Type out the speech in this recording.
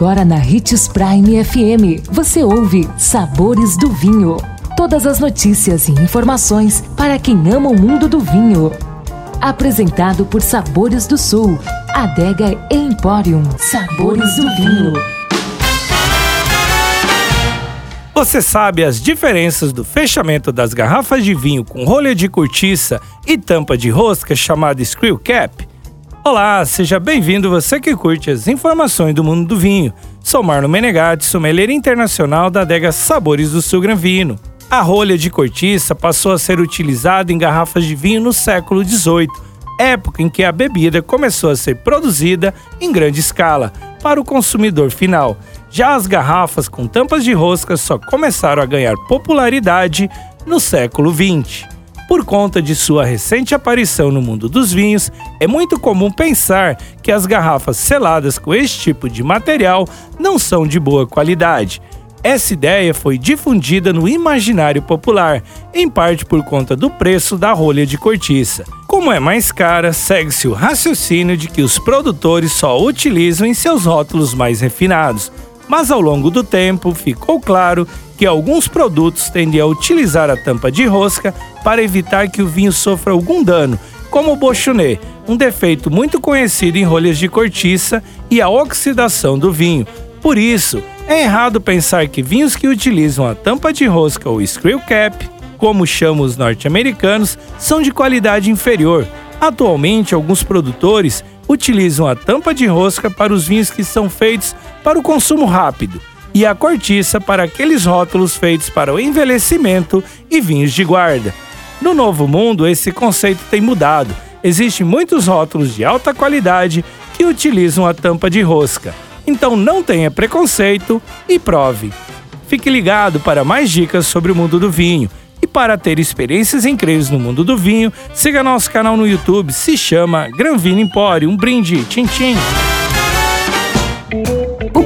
Agora na Ritz Prime FM, você ouve Sabores do Vinho. Todas as notícias e informações para quem ama o mundo do vinho. Apresentado por Sabores do Sul, Adega Emporium. Sabores do Vinho. Você sabe as diferenças do fechamento das garrafas de vinho com rolha de cortiça e tampa de rosca chamada screw cap? Olá, seja bem-vindo você que curte as informações do mundo do vinho. Sou Marlon Menegatti, sommelier internacional da adega Sabores do Sul Gran Vino. A rolha de cortiça passou a ser utilizada em garrafas de vinho no século XVIII, época em que a bebida começou a ser produzida em grande escala para o consumidor final. Já as garrafas com tampas de rosca só começaram a ganhar popularidade no século XX. Por conta de sua recente aparição no mundo dos vinhos, é muito comum pensar que as garrafas seladas com este tipo de material não são de boa qualidade. Essa ideia foi difundida no imaginário popular, em parte por conta do preço da rolha de cortiça. Como é mais cara, segue-se o raciocínio de que os produtores só utilizam em seus rótulos mais refinados. Mas ao longo do tempo ficou claro que alguns produtos tendem a utilizar a tampa de rosca para evitar que o vinho sofra algum dano, como o bochonê, um defeito muito conhecido em rolhas de cortiça e a oxidação do vinho. Por isso, é errado pensar que vinhos que utilizam a tampa de rosca ou screw cap, como chamam os norte-americanos, são de qualidade inferior. Atualmente, alguns produtores utilizam a tampa de rosca para os vinhos que são feitos para o consumo rápido e a cortiça para aqueles rótulos feitos para o envelhecimento e vinhos de guarda. No Novo Mundo, esse conceito tem mudado. Existem muitos rótulos de alta qualidade que utilizam a tampa de rosca. Então não tenha preconceito e prove. Fique ligado para mais dicas sobre o mundo do vinho. Para ter experiências incríveis no mundo do vinho, siga nosso canal no YouTube, se chama Gran Vino Empório. Um brinde, tchim tchim!